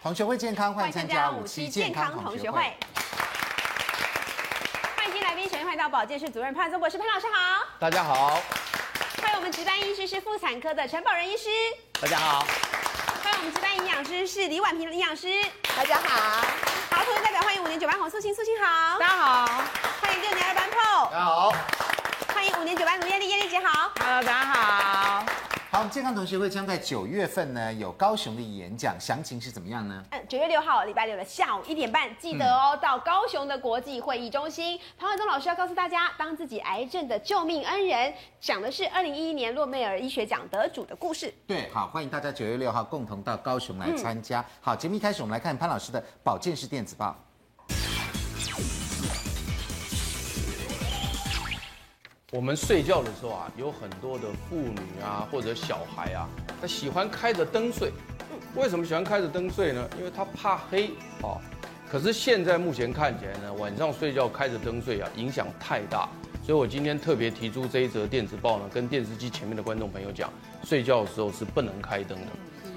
同学会健康，欢迎参加五期健康同学会。欢迎新来宾，首先欢迎到保健室主任潘宗博士潘老师好。大家好。欢迎我们值班医师是妇产科的陈宝仁医师。大家好。欢迎我们值班营养师是李婉萍营养师。大家好。好，同学代表欢迎五年九班洪素卿素卿好。大家好。欢迎六年二班 Paul。大家好。欢迎五年九班卢艳丽艳丽姐好。Hello，大家好。好，我们健康同学会将在九月份呢有高雄的演讲，详情是怎么样呢？嗯，九月六号礼拜六的下午一点半，记得哦，嗯、到高雄的国际会议中心，庞伟东老师要告诉大家，当自己癌症的救命恩人，讲的是二零一一年诺贝尔医学奖得主的故事。对，好，欢迎大家九月六号共同到高雄来参加。嗯、好，节目一开始，我们来看潘老师的保健室电子报。我们睡觉的时候啊，有很多的妇女啊，或者小孩啊，他喜欢开着灯睡。为什么喜欢开着灯睡呢？因为他怕黑啊。可是现在目前看起来呢，晚上睡觉开着灯睡啊，影响太大。所以我今天特别提出这一则电子报呢，跟电视机前面的观众朋友讲，睡觉的时候是不能开灯的。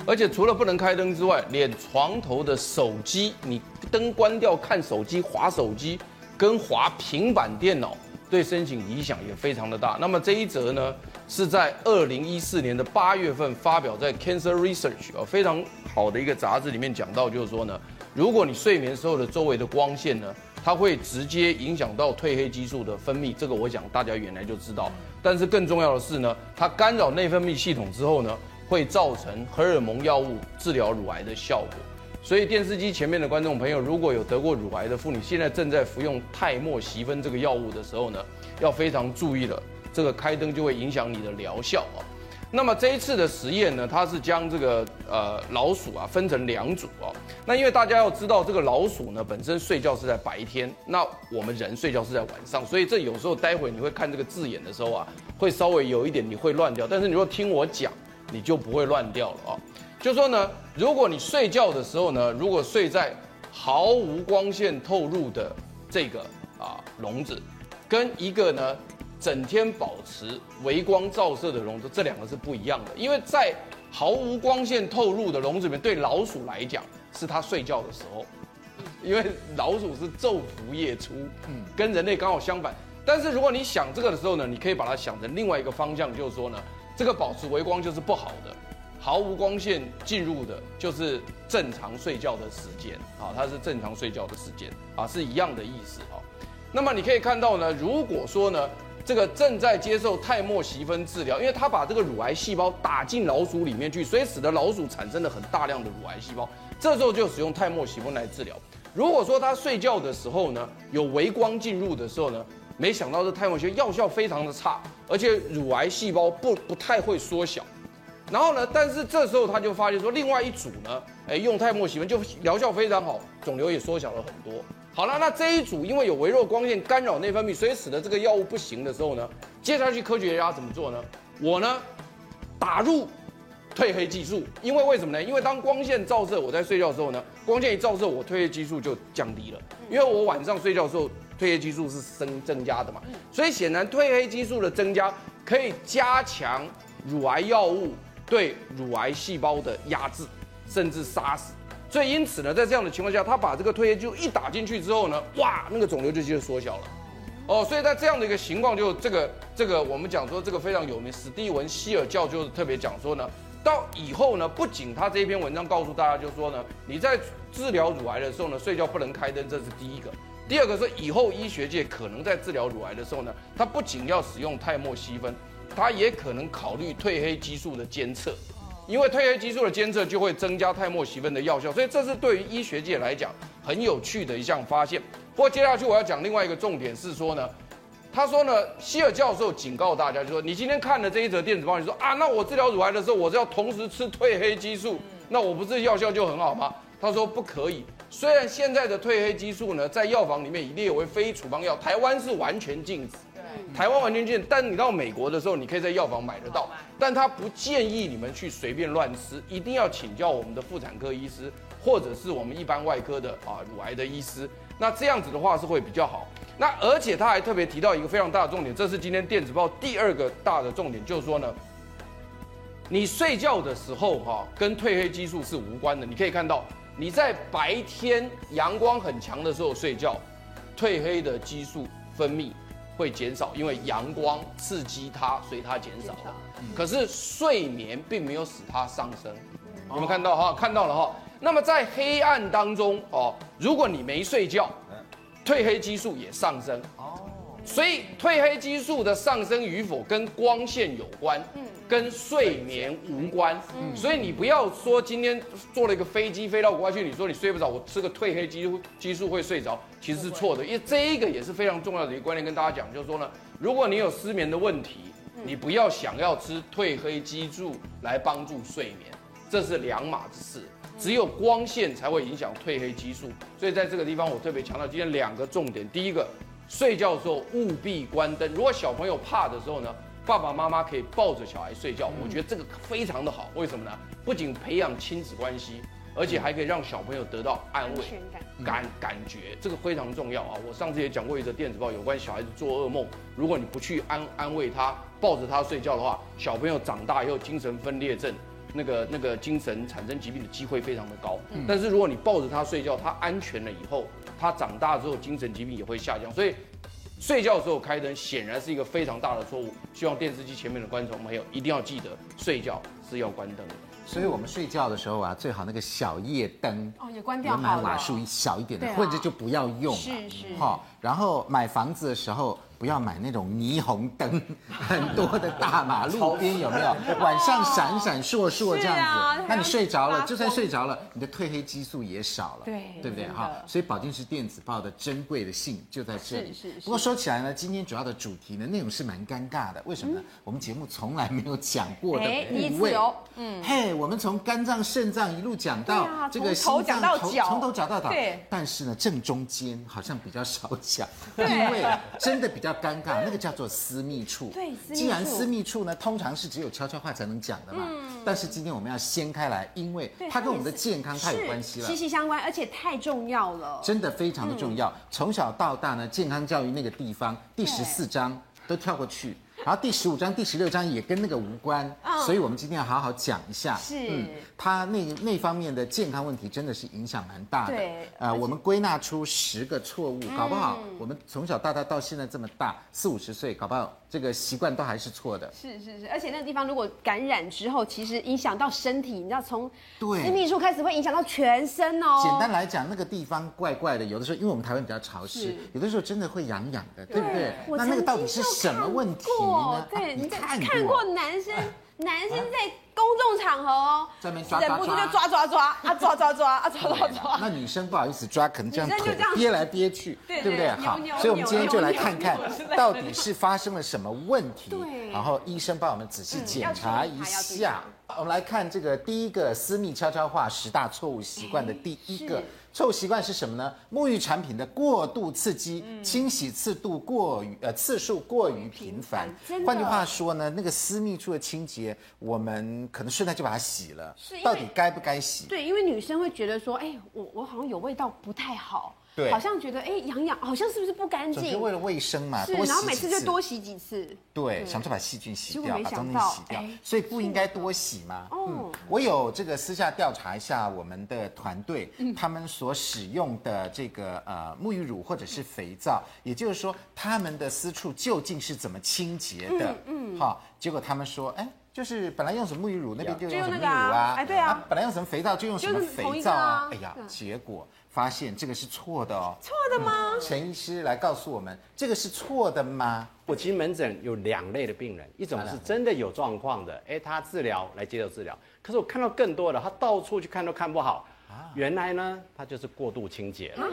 而且除了不能开灯之外，连床头的手机，你灯关掉看手机、划手机，跟划平板电脑。对申请影响也非常的大。那么这一则呢，是在二零一四年的八月份发表在 Cancer Research 啊，非常好的一个杂志里面讲到，就是说呢，如果你睡眠时候的周围的光线呢，它会直接影响到褪黑激素的分泌。这个我想大家原来就知道。但是更重要的是呢，它干扰内分泌系统之后呢，会造成荷尔蒙药物治疗乳癌的效果。所以电视机前面的观众朋友，如果有得过乳癌的妇女，现在正在服用泰莫西芬这个药物的时候呢，要非常注意了。这个开灯就会影响你的疗效啊。那么这一次的实验呢，它是将这个呃老鼠啊分成两组啊。那因为大家要知道，这个老鼠呢本身睡觉是在白天，那我们人睡觉是在晚上，所以这有时候待会你会看这个字眼的时候啊，会稍微有一点你会乱掉。但是你如果听我讲，你就不会乱掉了啊。就说呢，如果你睡觉的时候呢，如果睡在毫无光线透入的这个啊笼子，跟一个呢整天保持微光照射的笼子，这两个是不一样的。因为在毫无光线透入的笼子里面，对老鼠来讲是它睡觉的时候，因为老鼠是昼伏夜出，嗯，跟人类刚好相反。但是如果你想这个的时候呢，你可以把它想成另外一个方向，就是说呢，这个保持微光就是不好的。毫无光线进入的，就是正常睡觉的时间啊，它是正常睡觉的时间啊，是一样的意思啊。那么你可以看到呢，如果说呢，这个正在接受泰莫西芬治疗，因为它把这个乳癌细胞打进老鼠里面去，所以使得老鼠产生了很大量的乳癌细胞，这时候就使用泰莫西芬来治疗。如果说他睡觉的时候呢，有微光进入的时候呢，没想到这泰莫西芬药效非常的差，而且乳癌细胞不不太会缩小。然后呢，但是这时候他就发现说，另外一组呢，哎，用泰莫西芬就疗效非常好，肿瘤也缩小了很多。好了，那这一组因为有微弱光线干扰内分泌，所以使得这个药物不行的时候呢，接下去科学家怎么做呢？我呢，打入褪黑激素，因为为什么呢？因为当光线照射，我在睡觉的时候呢，光线一照射，我褪黑激素就降低了，因为我晚上睡觉的时候，褪黑激素是增增加的嘛，所以显然褪黑激素的增加可以加强乳癌药物。对乳癌细胞的压制，甚至杀死，所以因此呢，在这样的情况下，他把这个褪黑激素一打进去之后呢，哇，那个肿瘤就就缩小了，哦，所以在这样的一个情况，就这个这个我们讲说这个非常有名，史蒂文希尔教授特别讲说呢，到以后呢，不仅他这篇文章告诉大家，就是说呢，你在治疗乳癌的时候呢，睡觉不能开灯，这是第一个，第二个是以后医学界可能在治疗乳癌的时候呢，他不仅要使用泰莫西芬。它也可能考虑褪黑激素的监测，因为褪黑激素的监测就会增加泰莫西芬的药效，所以这是对于医学界来讲很有趣的一项发现。不过接下去我要讲另外一个重点是说呢，他说呢，希尔教授警告大家，就说你今天看了这一则电子报，你说啊，那我治疗乳癌的时候，我是要同时吃褪黑激素，那我不是药效就很好吗？他说不可以，虽然现在的褪黑激素呢，在药房里面已列为非处方药，台湾是完全禁止。台湾完全禁止，但你到美国的时候，你可以在药房买得到，但他不建议你们去随便乱吃，一定要请教我们的妇产科医师，或者是我们一般外科的啊乳癌的医师，那这样子的话是会比较好。那而且他还特别提到一个非常大的重点，这是今天电子报第二个大的重点，就是说呢，你睡觉的时候哈跟褪黑激素是无关的，你可以看到。你在白天阳光很强的时候睡觉，褪黑的激素分泌会减少，因为阳光刺激它，所以它减少了。可是睡眠并没有使它上升，有没有看到哈？看到了哈。那么在黑暗当中哦，如果你没睡觉，褪黑激素也上升。所以褪黑激素的上升与否跟光线有关，嗯跟睡眠无关。所以你不要说今天坐了一个飞机飞到国外去，你说你睡不着，我吃个褪黑激素激素会睡着，其实是错的。因为这一个也是非常重要的一个观念，跟大家讲，就是说呢，如果你有失眠的问题，你不要想要吃褪黑激素来帮助睡眠，这是两码子事。只有光线才会影响褪黑激素。所以在这个地方，我特别强调今天两个重点，第一个。睡觉的时候务必关灯。如果小朋友怕的时候呢，爸爸妈妈可以抱着小孩睡觉。我觉得这个非常的好。为什么呢？不仅培养亲子关系，而且还可以让小朋友得到安慰感感觉，这个非常重要啊！我上次也讲过一则电子报，有关小孩子做噩梦，如果你不去安安慰他，抱着他睡觉的话，小朋友长大以后精神分裂症，那个那个精神产生疾病的机会非常的高。但是如果你抱着他睡觉，他安全了以后。他长大之后，精神疾病也会下降，所以睡觉的时候开灯显然是一个非常大的错误。希望电视机前面的观众朋友一定要记得，睡觉是要关灯的。所以我们睡觉的时候啊，最好那个小夜灯哦也关掉，买瓦数小一点的，或者就不要用了。是是。好，然后买房子的时候。不要买那种霓虹灯，很多的大马路边有没有？晚上闪闪烁烁这样子，那你睡着了，就算睡着了，你的褪黑激素也少了，对对不对哈？所以《保健室电子报》的珍贵的性就在这里。是是。不过说起来呢，今天主要的主题呢，内容是蛮尴尬的。为什么呢？我们节目从来没有讲过的部位。嗯。嘿，我们从肝脏、肾脏一路讲到这个心脏，头从头讲到脚。对。但是呢，正中间好像比较少讲，因为真的比较。尴尬，那个叫做私密处。对，既然私密处呢，通常是只有悄悄话才能讲的嘛。嗯。但是今天我们要掀开来，因为它跟我们的健康太有关系了，息息相关，而且太重要了。真的非常的重要。从小到大呢，健康教育那个地方，第十四章都跳过去。然后第十五章、第十六章也跟那个无关，所以我们今天要好好讲一下。是，嗯，他那那方面的健康问题真的是影响蛮大的。对，呃，我们归纳出十个错误，搞不好我们从小到大到现在这么大，四五十岁，搞不好。这个习惯都还是错的，是是是，而且那个地方如果感染之后，其实影响到身体，你知道从私密处开始会影响到全身哦。简单来讲，那个地方怪怪的，有的时候因为我们台湾比较潮湿，有的时候真的会痒痒的，对不对？那那个到底是什么问题呢？对，你看看过男生，男生在。公众场合哦，忍不住就抓抓抓啊，抓抓抓啊，抓抓抓。那女生不好意思抓，可能这样腿憋 来憋去，对不对？好，所以我们今天就来看看到底是发生了什么问题，然后医生帮我们仔细检查一下。我们来看这个第一个私密悄悄话十大错误习惯的第一个。错误习惯是什么呢？沐浴产品的过度刺激，嗯、清洗次度过于呃次数过于频繁。换句话说呢，那个私密处的清洁，我们可能顺带就把它洗了。到底该不该洗？对，因为女生会觉得说，哎，我我好像有味道不太好。对，好像觉得哎痒痒，好像是不是不干净？是为了卫生嘛，是，然后每次就多洗几次。对，想说把细菌洗掉，把东西洗掉，所以不应该多洗吗？哦，我有这个私下调查一下我们的团队，他们所使用的这个呃沐浴乳或者是肥皂，也就是说他们的私处究竟是怎么清洁的？嗯，好，结果他们说，哎，就是本来用什么沐浴乳，那边就用什么沐浴乳啊，哎，对啊，本来用什么肥皂就用什么肥皂啊，哎呀，结果。发现这个是错的哦，错的吗？陈医师来告诉我们，这个是错的吗？我其实门诊有两类的病人，一种是真的有状况的，哎，他治疗来接受治疗。可是我看到更多的，他到处去看都看不好，原来呢，他就是过度清洁了，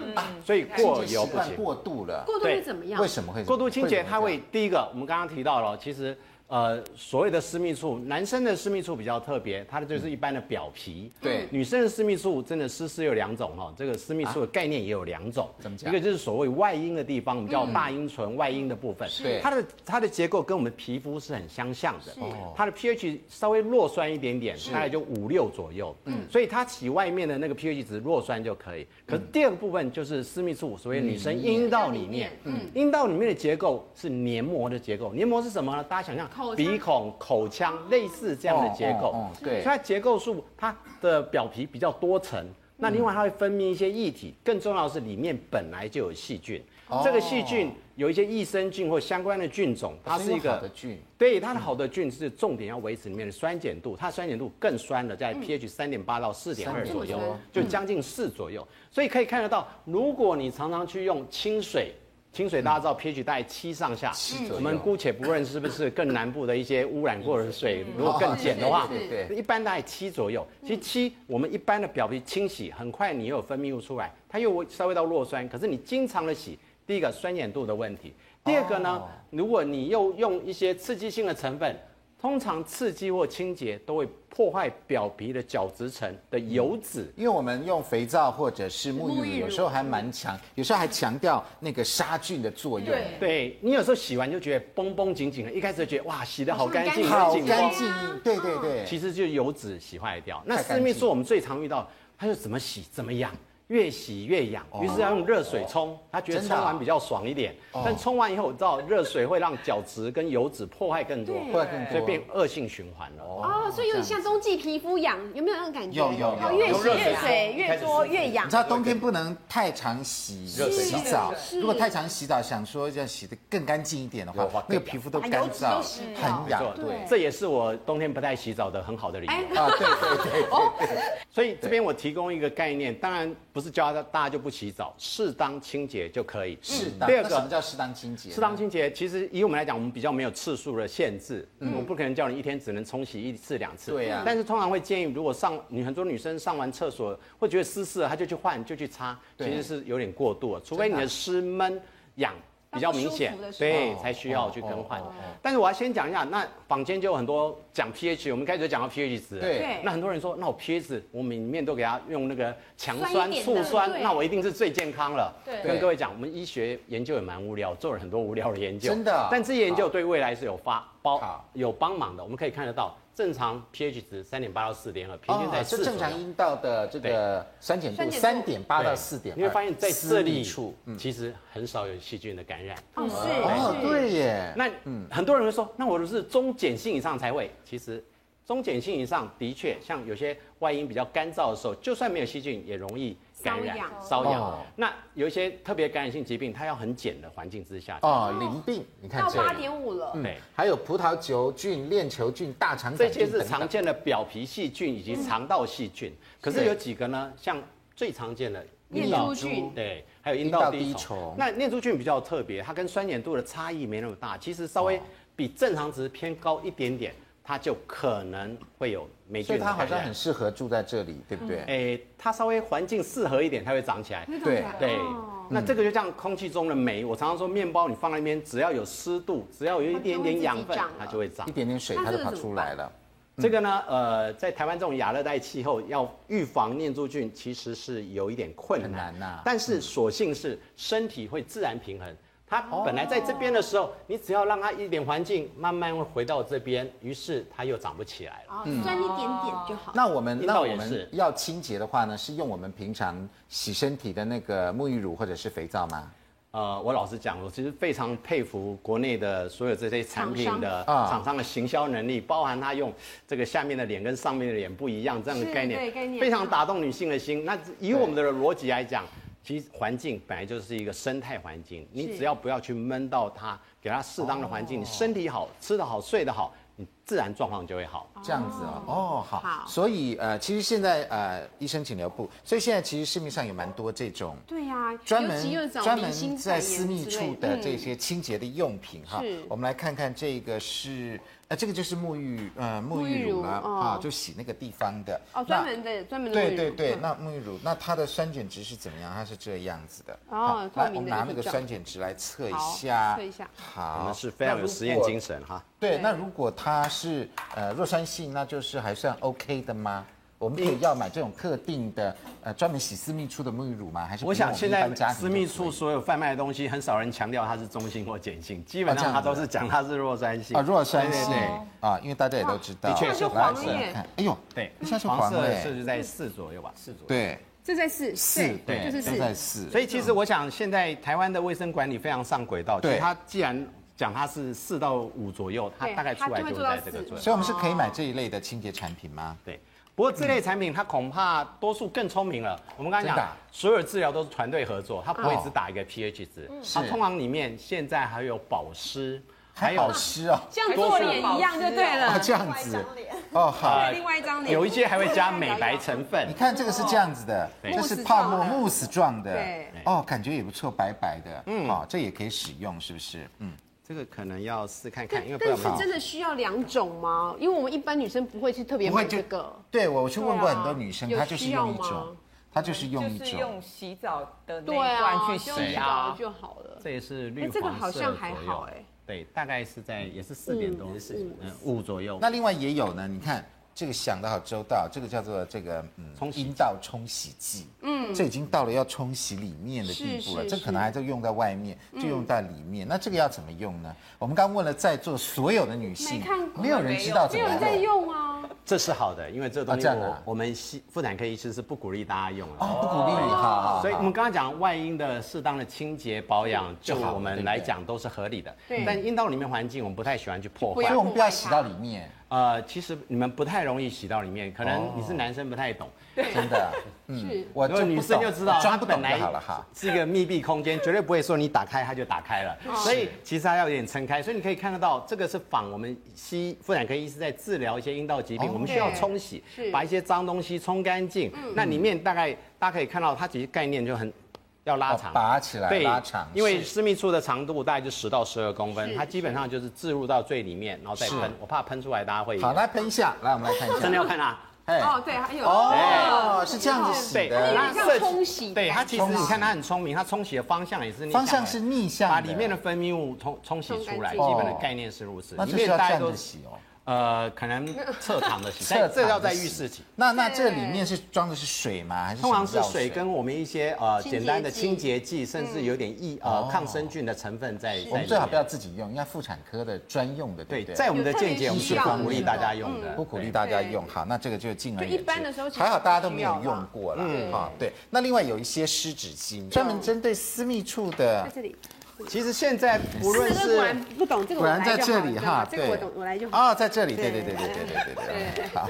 所以过犹不及。过度了，过度是怎么样？为什么会过度清洁？它会第一个，我们刚刚提到了，其实。呃，所谓的私密处，男生的私密处比较特别，它的就是一般的表皮。对，女生的私密处真的湿湿有两种哈，这个私密处的概念也有两种。怎么讲？一个就是所谓外阴的地方，我们叫大阴唇外阴的部分。对，它的它的结构跟我们皮肤是很相像的。哦。它的 pH 稍微弱酸一点点，大概就五六左右。嗯。所以它起外面的那个 pH 值弱酸就可以。可是第二个部分就是私密处，所谓女生阴道里面。嗯。阴道里面的结构是黏膜的结构，黏膜是什么呢？大家想象。鼻孔、口腔类似这样的结构，对，所以它结构树它的表皮比较多层，那另外它会分泌一些液体，更重要的是里面本来就有细菌。这个细菌有一些益生菌或相关的菌种，它是一个好的菌。对，它的好的菌是重点要维持里面的酸碱度，它的酸碱度更酸了，在 pH 三点八到四点二左右，就将近四左右。所以可以看得到，如果你常常去用清水。清水大家知道 pH 大概七上下，我们姑且不论是不是更南部的一些污染过的水，如果更碱的话，对对，一般大概七左右。其实七，我们一般的表皮清洗，很快你又有分泌物出来，它又稍微到弱酸。可是你经常的洗，第一个酸碱度的问题，第二个呢，如果你又用一些刺激性的成分。通常刺激或清洁都会破坏表皮的角质层的油脂，因为我们用肥皂或者是沐浴乳，有时候还蛮强，有时候还强调那个杀菌的作用。对，你有时候洗完就觉得绷绷紧紧的，一开始就觉得哇，洗的好干净，好干净。对对对，其实就是油脂洗坏掉。那私密处我们最常遇到，它就怎么洗怎么痒。越洗越痒，于是要用热水冲，他觉得冲完比较爽一点。但冲完以后，我知道热水会让角质跟油脂破坏更多，破坏更多，所以变恶性循环了。哦，所以有点像冬季皮肤痒，有没有那种感觉？有有有。越洗越水越多越痒。你知道冬天不能太常洗洗澡，如果太常洗澡，想说要洗的更干净一点的话，那个皮肤都干燥，很痒。对，这也是我冬天不太洗澡的很好的理由啊。对对对对。所以这边我提供一个概念，当然。不是教大家就不洗澡，适当清洁就可以。适当。第二个什么叫适当清洁？适当清洁其实以我们来讲，我们比较没有次数的限制。嗯。我不可能叫你一天只能冲洗一次两次。对呀。但是通常会建议，如果上你很多女生上完厕所会觉得湿湿的，她就去换就去擦，其实是有点过度了。除非你的湿闷痒。比较明显，对，才需要去更换。但是我要先讲一下，那坊间就有很多讲 pH，我们开始讲到 pH 值。对。那很多人说，那我 pH 值，我里面都给他用那个强酸、醋酸，那我一定是最健康了。对。跟各位讲，我们医学研究也蛮无聊，做了很多无聊的研究。真的。但这些研究对未来是有发包有帮忙的，我们可以看得到。正常 pH 值三点八到四点二，平均在四。是正常阴道的这个酸碱度三点八到四点二。你会发现在这里处其实很少有细菌的感染。哦，是。哦，对耶。那很多人会说，那我的是中碱性以上才会。其实中碱性以上的确，像有些外阴比较干燥的时候，就算没有细菌也容易。感染瘙痒，那有一些特别感染性疾病，它要很碱的环境之下。哦，淋病，你看到八点五了。对，还有葡萄球菌、链球菌、大肠杆菌，这些是常见的表皮细菌以及肠道细菌。可是有几个呢？像最常见的念珠菌，对，还有阴道滴虫。那念珠菌比较特别，它跟酸碱度的差异没那么大，其实稍微比正常值偏高一点点。它就可能会有霉菌，所以它好像很适合住在这里，对不对？哎，它稍微环境适合一点，它会长起来。对对，那这个就像空气中的霉，我常常说面包你放在那边，只要有湿度，只要有一点点养分，它就会长。一点点水，它就跑出来了。这个呢，呃，在台湾这种亚热带气候，要预防念珠菌其实是有一点困难呐。但是所幸是身体会自然平衡。它本来在这边的时候，你只要让它一点环境，慢慢会回到这边，于是它又长不起来了。嗯，钻一点点就好。那我们那我们要清洁的话呢，是用我们平常洗身体的那个沐浴乳或者是肥皂吗？呃，我老实讲，我其实非常佩服国内的所有这些产品的厂商的行销能力，包含他用这个下面的脸跟上面的脸不一样这样的概念，非常打动女性的心。那以我们的逻辑来讲。其实环境本来就是一个生态环境，你只要不要去闷到它，给它适当的环境，你身体好，吃得好，睡得好，你自然状况就会好。这样子哦，哦好。所以呃，其实现在呃，医生请留步。所以现在其实市面上有蛮多这种对呀，专门专门在私密处的这些清洁的用品哈。我们来看看这个是。呃，这个就是沐浴呃沐浴乳了啊，就洗那个地方的哦，专门的专门的对对对，那沐浴乳，那它的酸碱值是怎么样？它是这样子的哦，来，我们拿那个酸碱值来测一下，测一下，好，我们是非常有实验精神哈。对，那如果它是呃弱酸性，那就是还算 OK 的吗？我们可以要买这种特定的，呃，专门洗私密处的沐浴乳吗？还是我想现在私密处所有贩卖的东西，很少人强调它是中性或碱性，基本上它都是讲它是弱酸性啊，弱酸性啊，因为大家也都知道，的确是黄色。哎呦，对，一下是黄色，是在四左右吧，四左右。对，这在四，四，对，就是四，在四。所以其实我想，现在台湾的卫生管理非常上轨道，对，它既然讲它是四到五左右，它大概出来就在这个左右。所以我们是可以买这一类的清洁产品吗？对。不过这类产品它恐怕多数更聪明了。我们刚才讲，所有治疗都是团队合作，它不会只打一个 pH 值。它通常里面现在还有保湿，还有保湿哦，像做脸一样就对了。这样子，哦好，另外一张脸，有一些还会加美白成分。你看这个是这样子的，这是泡沫慕斯状的，哦，感觉也不错，白白的，嗯，哦，这也可以使用，是不是？嗯。这个可能要试看看，因为但是真的需要两种吗？因为我们一般女生不会去特别买这个。对，我去问过很多女生，她就是用一种，她就是用一种。就是用洗澡的那一罐去洗啊就好了。这也是绿黄色。这个好像还好哎。对，大概是在也是四点多，嗯五左右。那另外也有呢，你看。这个想的好周到，这个叫做这个嗯，阴道冲洗剂，嗯，这已经到了要冲洗里面的地步了，这可能还在用在外面，就用在里面。那这个要怎么用呢？我们刚问了在座所有的女性，没有人知道怎么用。没有人在用啊。这是好的，因为这东西我我们妇妇产科医师是不鼓励大家用的哦，不鼓励，好。所以我们刚刚讲外阴的适当的清洁保养，就我们来讲都是合理的。对。但阴道里面环境我们不太喜欢去破坏，所以我们不要洗到里面。呃，其实你们不太容易洗到里面，可能你是男生不太懂，真的。嗯，我就女生就知道，抓不懂就好了哈。是一个密闭空间，绝对不会说你打开它就打开了，所以其实它要有点撑开。所以你可以看得到，这个是仿我们西妇产科医师在治疗一些阴道疾病，我们需要冲洗，把一些脏东西冲干净。那里面大概大家可以看到，它其实概念就很。要拉长，拔起来，对，拉长，因为私密处的长度大概就十到十二公分，它基本上就是置入到最里面，然后再喷。我怕喷出来，大家会。好，来喷一下，来，我们来看一下。真的要看啊？哦，对，还有哦，是这样子洗的，它像冲洗。对，它其实你看它很聪明，它冲洗的方向也是逆方向是逆向，把里面的分泌物冲冲洗出来，基本的概念是如此。里面大家都洗哦。呃，可能侧躺的洗，这这要在浴室洗。那那这里面是装的是水吗？还是通常是水跟我们一些呃简单的清洁剂，甚至有点抑呃抗生菌的成分在。我们最好不要自己用，应该妇产科的专用的。对，在我们的见解，我们是不鼓励大家用的，不鼓励大家用。好，那这个就进而一般的时候还好，大家都没有用过了。嗯，好，对。那另外有一些湿纸巾，专门针对私密处的。在这里。其实现在不论是果然不懂这个，果然在这里哈，这个我懂，我来就好。啊，在这里，对对对对对对对对，好。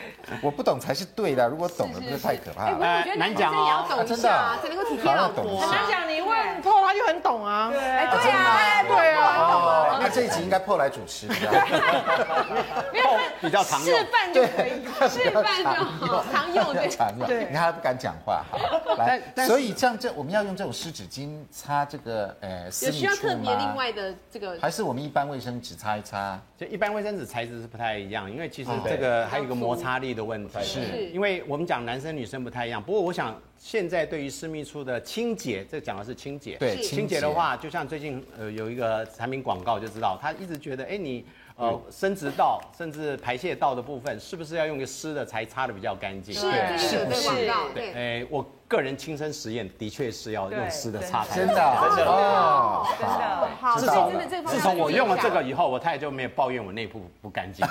我不懂才是对的，如果懂了，不是太可怕了。我觉得男生也要懂一下，才能够体贴老婆。很难讲，你问 Paul 他就很懂啊。对啊，对啊。哦，那这一集应该 Paul 来主持，比较 比较常用。示范就可以，示范就好，常用对。常用。对，你看他不敢讲话。好，来，所以像这我们要用这种湿纸巾擦这个呃私密处吗？有需要特别另外的这个？还是我们一般卫生纸擦一擦？就一般卫生纸材质是不太一样，因为其实这个还有一个摩擦力的问题。是，因为我们讲男生女生不太一样。不过我想现在对于私密处的清洁，这讲的是清洁。对，清洁的话，就像最近呃有一个产品广告就知道，他一直觉得，哎，你呃生殖道甚至排泄道的部分，是不是要用个湿的才擦的比较干净？是，是不是？对，哎我。个人亲身实验的确是要用湿的擦真的，真的。哦，真的。好，自从自从我用了这个以后，我太太就没有抱怨我内部不干净，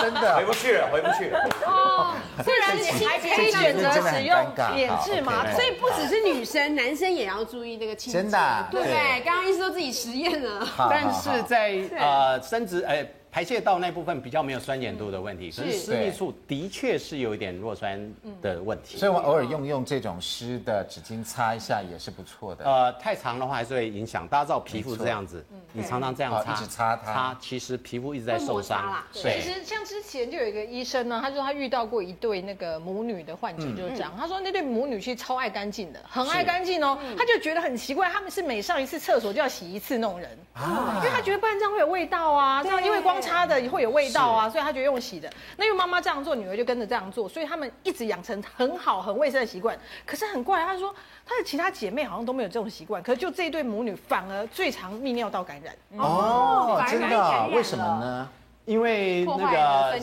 真的。回不去了，回不去了。哦，虽然你还可以选择使用免治嘛，所以不只是女生，男生也要注意那个清洁。真的，对，刚刚医师都自己实验了，但是在呃生殖哎。排泄道那部分比较没有酸碱度的问题，可是私密处的确是有一点弱酸的问题，所以我偶尔用用这种湿的纸巾擦一下也是不错的。呃，太长的话还是会影响。大家知道皮肤这样子，你常常这样擦，一直擦它，擦其实皮肤一直在受伤。对，其实像之前就有一个医生呢，他说他遇到过一对那个母女的患者，就是这样。他说那对母女其实超爱干净的，很爱干净哦，他就觉得很奇怪，他们是每上一次厕所就要洗一次那种人。啊，因为他觉得不然这样会有味道啊，这样因为光擦的也会有味。道啊，所以他就用洗的。那因为妈妈这样做，女儿就跟着这样做，所以他们一直养成很好、很卫生的习惯。可是很怪，他说他的其他姐妹好像都没有这种习惯，可是就这一对母女反而最常泌尿道感染。哦，真的？为什么呢？因为那个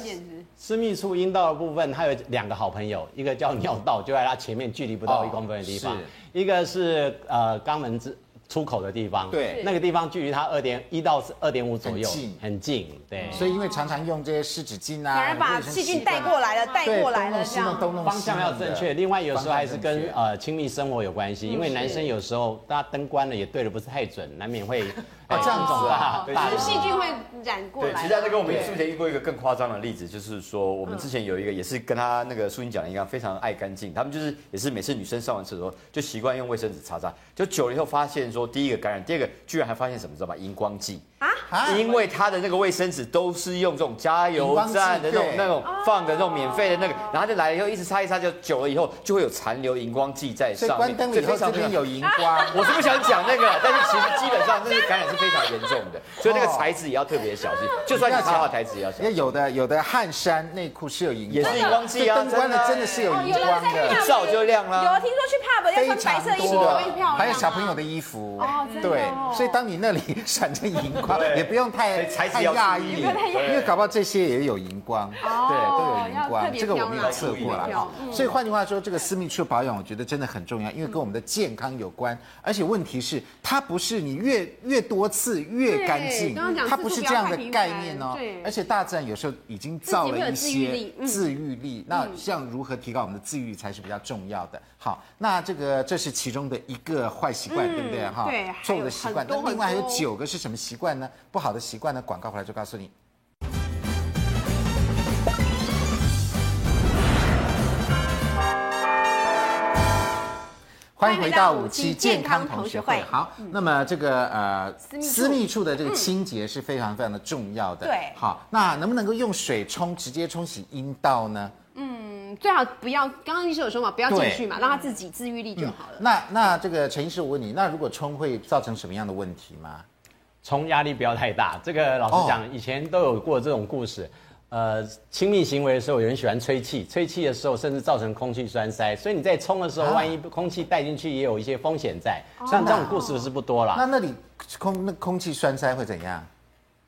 私密处阴道的部分，它有两个好朋友，一个叫尿道，就在它前面距离不到一公分的地方；一个是呃肛门之。出口的地方，对，那个地方距离它二点一到二点五左右，很近，很近，对。所以因为常常用这些湿纸巾啊，反而把细菌带过来了，带过来了，这样。方向要正确。另外有时候还是跟呃亲密生活有关系，因为男生有时候大家灯关了也对的不是太准，难免会哦，这样子啊，就是细菌会染过来。对，其实在这跟我们之前遇过一个更夸张的例子，就是说我们之前有一个也是跟他那个淑英讲的一样，非常爱干净，他们就是也是每次女生上完厕所就习惯用卫生纸擦擦，就久了以后发现说第一个感染，第二个居然还发现什么知道吧？荧光剂。啊，因为他的那个卫生纸都是用这种加油站的那种那种放的那种免费的那个，然后他就来了以后一直擦一擦，就久了以后就会有残留荧光剂在上面。关灯以后这边有荧光，我是不想讲那个，但是其实基本上这些感染是非常严重的，所以那个材质也要特别小心。就算你擦好材质也要小心。因为有的有的汗衫内裤是有荧光，也是荧光剂啊，灯关了真的是有荧光的，一照就亮了。有听说去 pub 要穿白色衣服会漂亮，还有小朋友的衣服，对，所以当你那里闪着荧光，也不用太。太讶异，因为搞不好这些也有荧光，对，都有荧光，这个我们有测过了。所以换句话说，这个私密处保养，我觉得真的很重要，因为跟我们的健康有关。而且问题是，它不是你越越多次越干净，它不是这样的概念哦。而且大自然有时候已经造了一些自愈力，那像如何提高我们的自愈力才是比较重要的。好，那这个这是其中的一个坏习惯，对不对？哈，对，错误的习惯。那另外还有九个是什么习惯呢？不好的习惯呢？广告回来就告诉你。欢迎回到五期健康同学会。好，那么这个呃私密处的这个清洁是非常非常的重要的。对，好，那能不能够用水冲直接冲洗阴道呢？嗯，最好不要。刚刚医生有说嘛，不要进去嘛，让它自己自愈力就好了。那那这个陈医师，我问你，那如果冲会造成什么样的问题吗？冲压力不要太大，这个老实讲，以前都有过这种故事。呃，亲密行为的时候，有人喜欢吹气，吹气的时候甚至造成空气栓塞，所以你在冲的时候，万一空气带进去，也有一些风险在。像这种故事是不多了。那那里空那空气栓塞会怎样？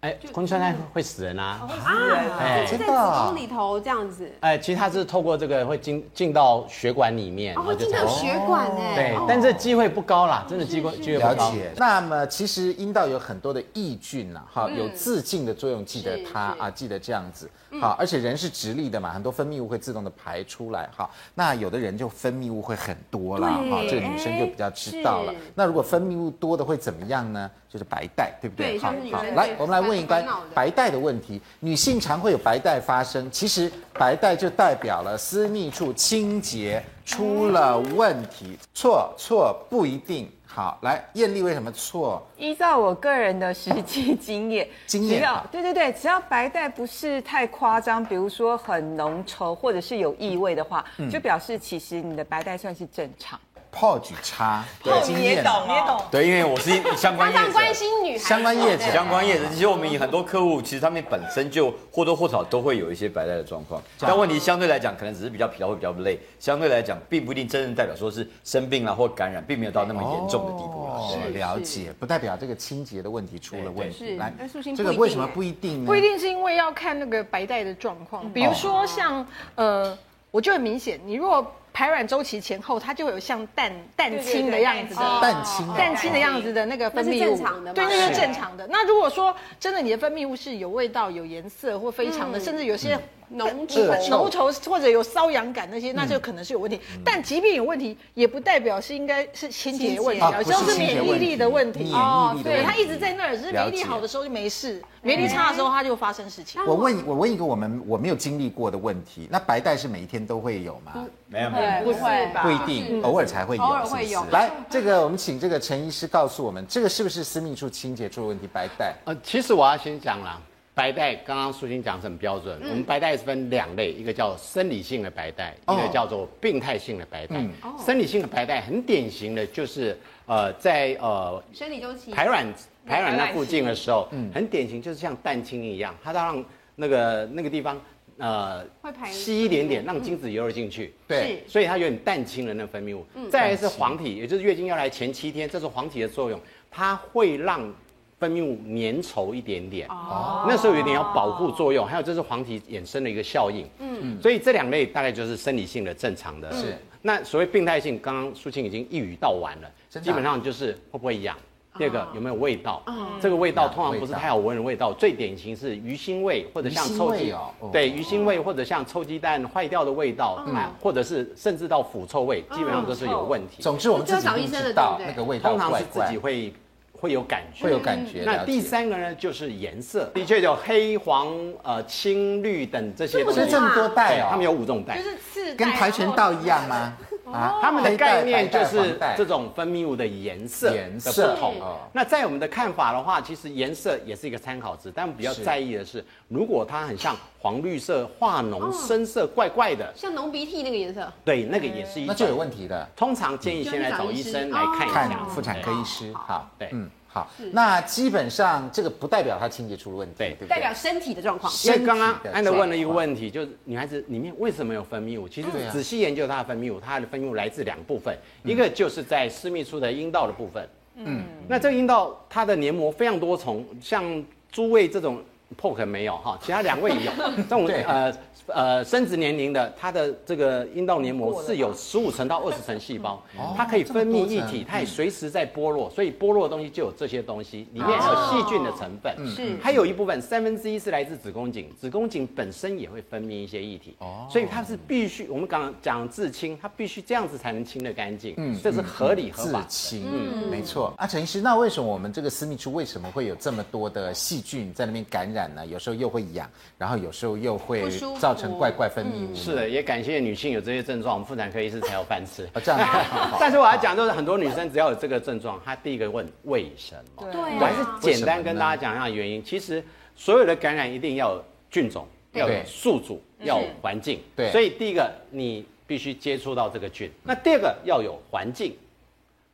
哎，空气栓塞会死人啊！啊，就在子宫里头这样子。哎，其实它是透过这个会进进到血管里面，会进到血管哎。对，但这机会不高啦，真的机会机会不高。了解。那么其实阴道有很多的抑菌呐，哈，有自净的作用，记得它啊，记得这样子。好，而且人是直立的嘛，很多分泌物会自动的排出来。哈，那有的人就分泌物会很多啦，哈，这个女生就比较知道了。那如果分泌物多的会怎么样呢？就是白带，对不对？好，好，来，我们来问一关白带的问题。女性常会有白带发生，其实白带就代表了私密处清洁出了问题。错错不一定。好，来，艳丽为什么错？依照我个人的实际经验，经验，只要对对对，只要白带不是太夸张，比如说很浓稠或者是有异味的话，嗯、就表示其实你的白带算是正常。泡举差，对，你也懂，也懂。对，因为我是相关业者，关心女孩相关业者，相关业者。其实我们很多客户，其实他们本身就或多或少都会有一些白带的状况，但问题相对来讲，可能只是比较疲劳，会比较累。相对来讲，并不一定真正代表说是生病了或感染，并没有到那么严重的地步了。哦，了解，不代表这个清洁的问题出了问题。来，这个为什么不一定呢？不一定是因为要看那个白带的状况，比如说像呃，我就很明显，你如果。排卵周期前后，它就会有像蛋蛋清的样子的蛋清蛋清的样子的那个分泌物，对，那是正常的。那如果说真的你的分泌物是有味道、有颜色或非常的，甚至有些浓稠、浓稠或者有瘙痒感那些，那就可能是有问题。但即便有问题，也不代表是应该是清洁问题，有时候是免疫力的问题。哦，对，它一直在那儿，只是免疫力好的时候就没事，免疫力差的时候它就发生事情。我问，我问一个我们我没有经历过的问题，那白带是每一天都会有吗？没有没有，不会吧？不一定，偶尔才会有。偶尔会有。来，这个我们请这个陈医师告诉我们，这个是不是私密处清洁出了问题？白带？呃，其实我要先讲啦，白带刚刚淑清讲是很标准。我们白带是分两类，一个叫生理性的白带，一个叫做病态性的白带。生理性的白带很典型的就是呃，在呃生理周期排卵排卵那附近的时候，很典型就是像蛋清一样，它让那个那个地方。呃，会排稀一点点，让精子游入进去。对，所以它有点蛋清的那个分泌物。再来是黄体，也就是月经要来前七天，这是黄体的作用，它会让分泌物粘稠一点点。哦，那时候有点要保护作用。还有这是黄体衍生的一个效应。嗯，所以这两类大概就是生理性的正常的。是，那所谓病态性，刚刚淑清已经一语道完了，基本上就是会不会痒。第二个有没有味道？这个味道通常不是太好闻的味道，最典型是鱼腥味或者像臭鸡，对，鱼腥味或者像臭鸡蛋坏掉的味道，嗯或者是甚至到腐臭味，基本上都是有问题。总之我们自己知道那个味道，通常是自己会会有感觉，会有感觉。那第三个呢，就是颜色，的确有黑、黄、呃青、绿等这些东西。这么多带哦，他们有五种带，就是四跟跆拳道一样吗？啊，他们的概念就是这种分泌物的颜色的不同。那在我们的看法的话，其实颜色也是一个参考值，但比较在意的是，如果它很像黄绿色、化脓、深色、怪怪的，像浓鼻涕那个颜色，对，那个也是一种，那就有问题的。通常建议先来找医生来看一下，妇产科医师。好，对，嗯。好，那基本上这个不代表它清洁出了问题，对，对对？代表身体的状况。因为刚刚安德问了一个问题，就是女孩子里面为什么有分泌物？其实仔细研究她的分泌物，她的分泌物来自两部分，一个就是在私密处的阴道的部分，嗯，那这个阴道它的黏膜非常多重，像诸位这种 POC 没有哈，其他两位有。这种呃。呃，生殖年龄的，它的这个阴道黏膜是有十五层到二十层细胞，它可以分泌液体，它也随时在剥落，所以剥落的东西就有这些东西，里面还有细菌的成分，是，还有一部分三分之一是来自子宫颈，子宫颈本身也会分泌一些液体，哦，所以它是必须，我们刚刚讲自清，它必须这样子才能清得干净，嗯，这是合理合法。自清，嗯，没错。啊，陈医师，那为什么我们这个私密处为什么会有这么多的细菌在那边感染呢？有时候又会痒，然后有时候又会造。成怪怪分泌物，是的，也感谢女性有这些症状，我们妇产科医师才有饭吃。这样，但是我要讲，就是很多女生只要有这个症状，她第一个问为什么？对，我还是简单跟大家讲一下原因。其实所有的感染一定要有菌种，要有宿主，要有环境。对，所以第一个你必须接触到这个菌，那第二个要有环境。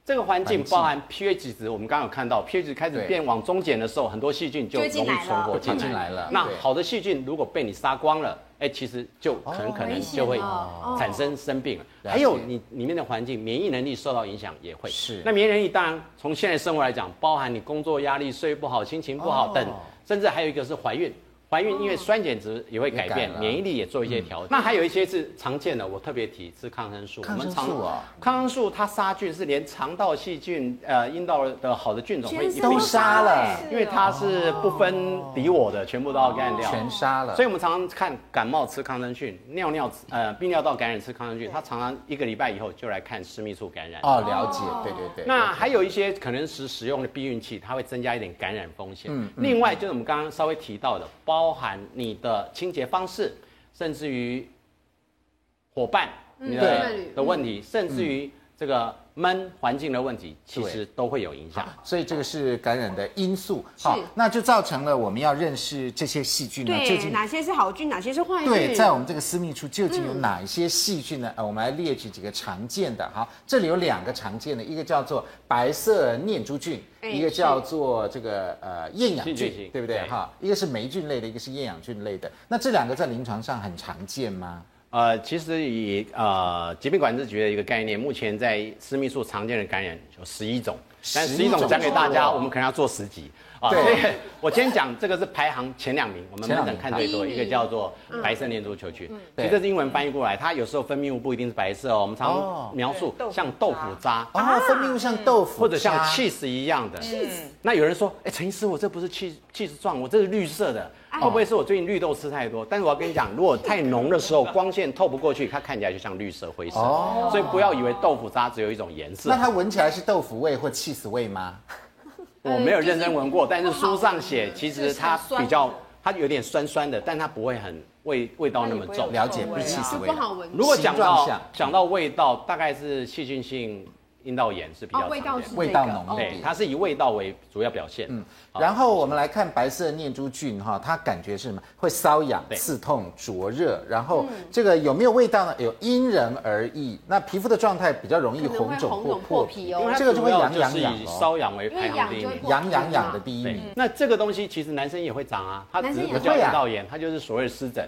这个环境包含 pH 值，我们刚刚有看到 pH 值开始变往中减的时候，很多细菌就容易存活进来了。那好的细菌如果被你杀光了，哎，其实就很可能就会产生生病了。还有你里面的环境，免疫能力受到影响也会。是。那免疫能力当然从现在生活来讲，包含你工作压力、睡不好、心情不好等，甚至还有一个是怀孕。怀孕因为酸碱值也会改变，免疫力也做一些调整。那还有一些是常见的，我特别提吃抗生素。抗生素啊，抗生素它杀菌是连肠道细菌、呃阴道的好的菌种会都杀了，因为它是不分敌我的，全部都要干掉，全杀了。所以我们常常看感冒吃抗生素，尿尿呃泌尿道感染吃抗生素，它常常一个礼拜以后就来看私密处感染。哦，了解，对对对。那还有一些可能是使用的避孕器，它会增加一点感染风险。嗯。另外就是我们刚刚稍微提到的，包含你。的清洁方式，甚至于伙伴你的的问题，甚至于这个。闷环境的问题其实都会有影响，所以这个是感染的因素。好，那就造成了我们要认识这些细菌呢，究竟哪些是好菌，哪些是坏菌？对，在我们这个私密处究竟有哪一些细菌呢？呃，我们来列举几个常见的。好，这里有两个常见的，一个叫做白色念珠菌，一个叫做这个呃厌氧菌，对不对？哈，一个是霉菌类的，一个是厌氧菌类的。那这两个在临床上很常见吗？呃，其实以呃疾病管制局的一个概念，目前在私密处常见的感染有十一种，但十一种讲给大家，我们可能要做十集。啊。对，我今天讲这个是排行前两名，我们门诊看最多，一个叫做白色念珠球菌，其实这是英文翻译过来，它有时候分泌物不一定是白色哦，我们常描述像豆腐渣啊，分泌物像豆腐，或者像 cheese 一样的。那有人说，哎，陈医师，我这不是 cheese cheese 状，我这是绿色的。会不会是我最近绿豆吃太多？但是我要跟你讲，如果太浓的时候，光线透不过去，它看起来就像绿色灰色。哦，所以不要以为豆腐渣只有一种颜色。那它闻起来是豆腐味或起司味吗？我没有认真闻过，但是书上写，其实它比较，它有点酸酸的，但它不会很味味道那么重。了解，不是起司味。不好闻。如果讲到讲到味道，大概是细菌性。阴道炎是比较常见的，味道浓，对，它是以味道为主要表现。嗯，然后我们来看白色念珠菌哈，它感觉是什么？会瘙痒、刺痛、灼热，然后这个有没有味道呢？有因人而异。那皮肤的状态比较容易红肿或破皮哦，这个就会痒痒痒，以瘙痒为排行第一名，痒痒痒的第一名。那这个东西其实男生也会长啊，它只是不叫阴道炎，它就是所谓的湿疹。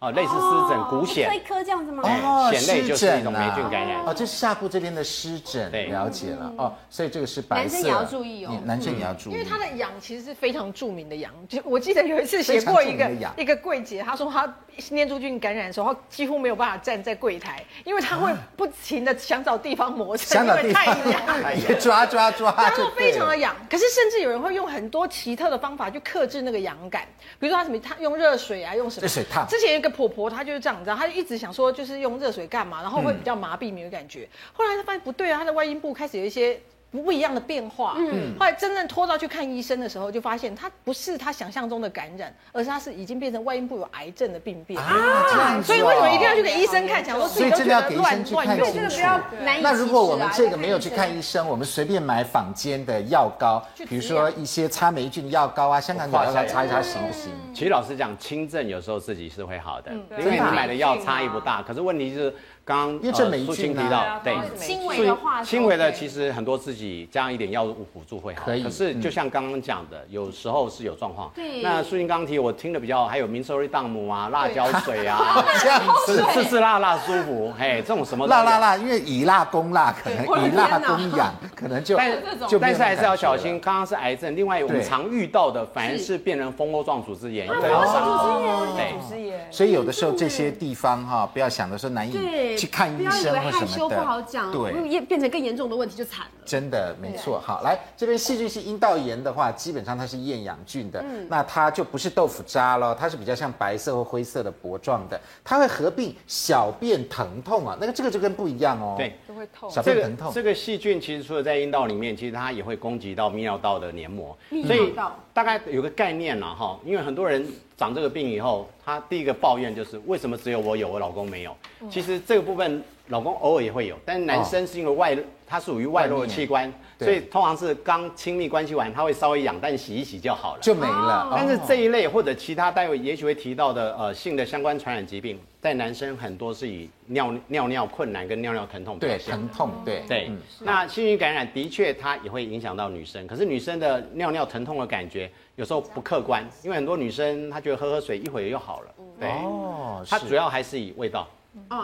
哦，类似湿疹、骨癬，一颗这样子吗？哦，癬类就是一种霉菌感染。哦，这是下部这边的湿疹，对，了解了。哦，所以这个是白色。男生也要注意哦，男生也要注意，因为他的痒其实是非常著名的痒。就我记得有一次写过一个 一个柜姐，她说她念珠菌感染的时候，她几乎没有办法站在柜台，因为她会不停的想找地方磨蹭，因为太痒，抓抓抓，然后非常的痒。可是甚至有人会用很多奇特的方法去克制那个痒感，比如说他什么，他用热水啊，用什么？热水烫。之前一个婆婆，她就是这样。你知道，她就一直想说，就是用热水干嘛，然后会比较麻痹，没有感觉。后来她发现不对啊，她的外阴部开始有一些不不一样的变化。嗯，后来真正拖到去看医生的时候，就发现他不是他想象中的感染，而是他是已经变成外阴部有癌症的病变啊。所以为什么一定要去给医生看？讲说自己都觉得乱乱用，这个不要难以。那如果我们这个没有去看医生，我们随便买坊间的药膏，比如说一些擦霉菌的药膏啊，香港脚药膏擦一擦行不行？其实老实讲，轻症有时候自己是会好的，因为你买的药差异不大。可是问题是。刚刚呃，素卿提到，对，轻微的话，轻微的其实很多自己加一点药物辅助会好。可以。可是就像刚刚讲的，有时候是有状况。对。那素卿刚刚提，我听的比较还有明收瑞当姆啊，辣椒水啊，这样是刺刺辣辣舒服，嘿，这种什么辣辣辣，因为以辣攻辣，可能 以辣攻痒，可能就但但是还是要小心。刚刚是癌症，另外我们常遇到的反而是变成蜂窝状组织炎，对，组织炎，所以有的时候这些地方哈，不要想的说难以。去看医生或什么的，对，变成更严重的问题就惨了。真的没错。好，来这边细菌性阴道炎的话，基本上它是厌氧菌的，嗯那它就不是豆腐渣了，它是比较像白色或灰色的薄状的，它会合并小便疼痛啊，那个这个就跟不一样哦。对，就会痛。小便疼痛。这个细菌其实除了在阴道里面，其实它也会攻击到泌尿道的黏膜，所以大概有个概念了哈，因为很多人。长这个病以后，她第一个抱怨就是为什么只有我有，我老公没有？其实这个部分老公偶尔也会有，但是男生是因为外，他属于外露的器官，所以通常是刚亲密关系完，他会稍微痒，但洗一洗就好了，就没了。但是这一类或者其他待会也许会提到的呃性的相关传染疾病，在男生很多是以尿尿尿困难跟尿尿疼痛表现。对，疼痛，对对。那细菌感染的确它也会影响到女生，可是女生的尿尿疼痛的感觉。有时候不客观，因为很多女生她觉得喝喝水一会儿又好了。对，哦，它主要还是以味道，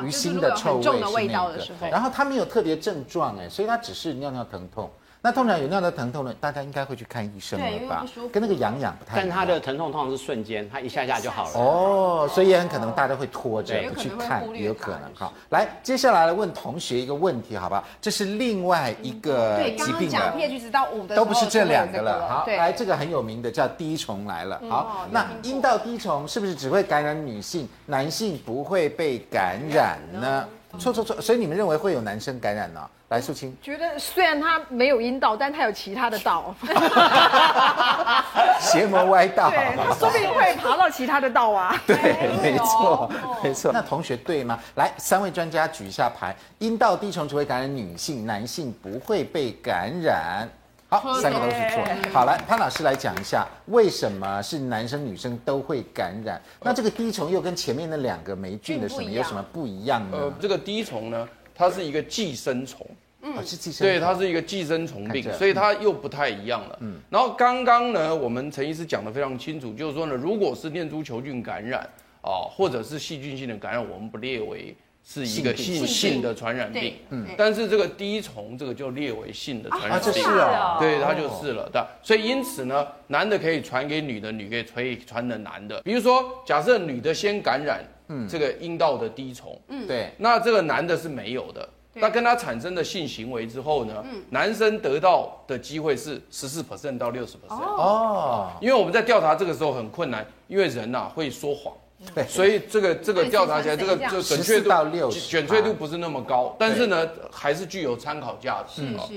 鱼腥的臭味是那个。然后它没有特别症状哎，所以它只是尿尿疼痛。那通常有那样的疼痛呢，大家应该会去看医生了吧？跟那个痒痒不太一样。但他的疼痛通常是瞬间，他一下下就好了。哦，所以也很可能大家会拖着不去看，也有可能。哈，来，接下来来问同学一个问题，好不好？这是另外一个疾病的。对，刚刚讲到五的都不是这两个了。好，来，这个很有名的叫滴虫来了。好，那阴道滴虫是不是只会感染女性，男性不会被感染呢？错错错！所以你们认为会有男生感染呢？来，素清觉得虽然他没有阴道，但他有其他的道，邪魔歪道，对，他说不定会爬到其他的道啊。对，没错，没错。那同学对吗？来，三位专家举一下牌，阴道滴虫只会感染女性，男性不会被感染。好，三个都是错。好，来潘老师来讲一下，为什么是男生女生都会感染？那这个滴虫又跟前面那两个霉菌的什么有什么不一样呢？呃，这个滴虫呢，它是一个寄生虫。嗯，是寄生。对，它是一个寄生虫病，所以它又不太一样了。嗯，然后刚刚呢，我们陈医师讲的非常清楚，就是说呢，如果是念珠球菌感染啊，或者是细菌性的感染，我们不列为是一个性性的传染病。嗯，但是这个滴虫这个就列为性的传染病。是啊，对，它就是了。对，所以因此呢，男的可以传给女的，女的可以传给男的。比如说，假设女的先感染，嗯，这个阴道的滴虫，嗯，对，那这个男的是没有的。那跟他产生的性行为之后呢，嗯、男生得到的机会是十四 percent 到六十 percent 哦，因为我们在调查这个时候很困难，因为人呐、啊、会说谎，对，所以这个这个调查起来这个就准确度到六十，准确度不是那么高，但是呢还是具有参考价值啊。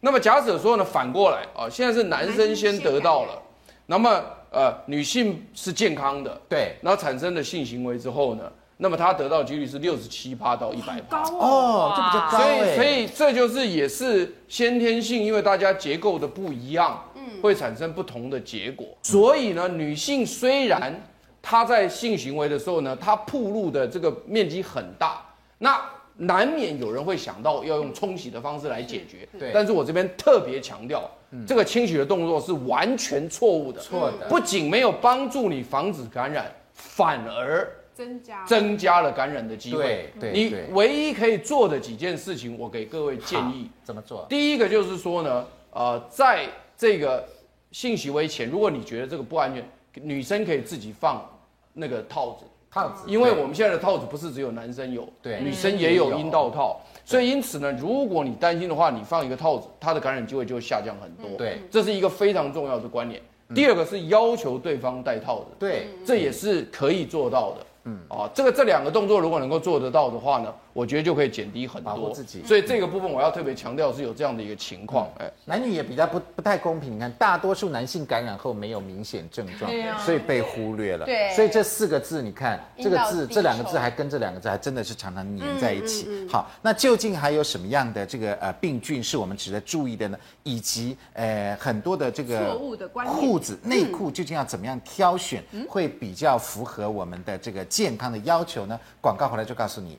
那么假设说呢，反过来啊，现在是男生先得到了，那么呃女性是健康的，对，然后产生了性行为之后呢？那么他得到几率是六十七趴到一百趴哦，这比较高。所以所以这就是也是先天性，因为大家结构的不一样，嗯，会产生不同的结果。所以呢，女性虽然她在性行为的时候呢，她暴露的这个面积很大，那难免有人会想到要用冲洗的方式来解决。对，但是我这边特别强调，这个清洗的动作是完全错误的，错的，不仅没有帮助你防止感染，反而。增加增加了感染的机会。对，你唯一可以做的几件事情，我给各位建议。怎么做？第一个就是说呢，呃，在这个性行为前，如果你觉得这个不安全，女生可以自己放那个套子。套子。因为我们现在的套子不是只有男生有，对，女生也有阴道套。所以因此呢，如果你担心的话，你放一个套子，它的感染机会就会下降很多。对，这是一个非常重要的观念。第二个是要求对方戴套子。对，这也是可以做到的。嗯，哦，这个这两个动作如果能够做得到的话呢，我觉得就可以减低很多。保护自己。所以这个部分我要特别强调是有这样的一个情况。哎，男女也比较不不太公平。你看，大多数男性感染后没有明显症状，所以被忽略了。对。所以这四个字，你看这个字，这两个字还跟这两个字还真的是常常粘在一起。好，那究竟还有什么样的这个呃病菌是我们值得注意的呢？以及呃很多的这个错误的观念，裤子内裤究竟要怎么样挑选，会比较符合我们的这个健康的要求呢？广告回来就告诉你。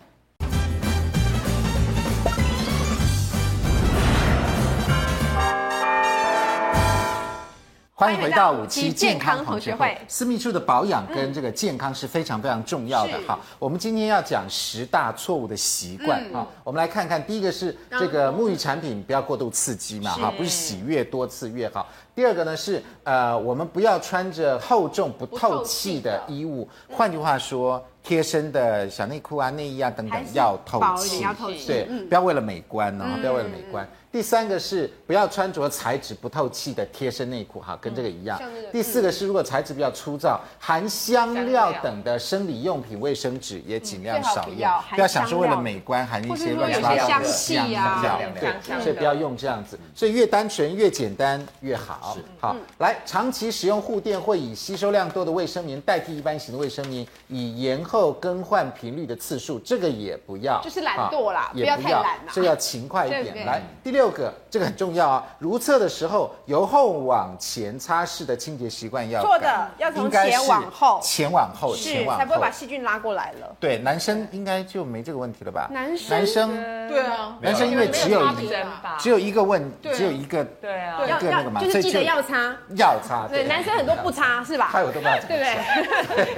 欢迎回到五期健康同学会。私密处的保养跟这个健康是非常非常重要的。哈，我们今天要讲十大错误的习惯。啊，我们来看看，第一个是这个沐浴产品不要过度刺激嘛，哈，不是洗越多次越好。第二个呢是呃，我们不要穿着厚重不透气的衣物。换句话说，贴身的小内裤啊、内衣啊等等要透气，对，不要为了美观哦，不要为了美观。第三个是不要穿着材质不透气的贴身内裤，哈，跟这个一样。第四个是如果材质比较粗糙，含香料等的生理用品、卫生纸也尽量少用，不要想说为了美观含一些乱七八糟的香料，对，所以不要用这样子。所以越单纯越简单越好。好，来，长期使用护垫会以吸收量多的卫生棉代替一般型的卫生棉，以延后更换频率的次数，这个也不要，就是懒惰啦，也不要，所以要勤快一点。来，第六。个，这个很重要啊！如厕的时候，由后往前擦拭的清洁习惯要做的，要从前往后，前往后，前往后，才不会把细菌拉过来了。对，男生应该就没这个问题了吧？男生，男生，对啊，男生因为只有一，只有一个问，只有一个，对啊，一个那个嘛，就是记得要擦，要擦。对，男生很多不擦是吧？还有都不擦，对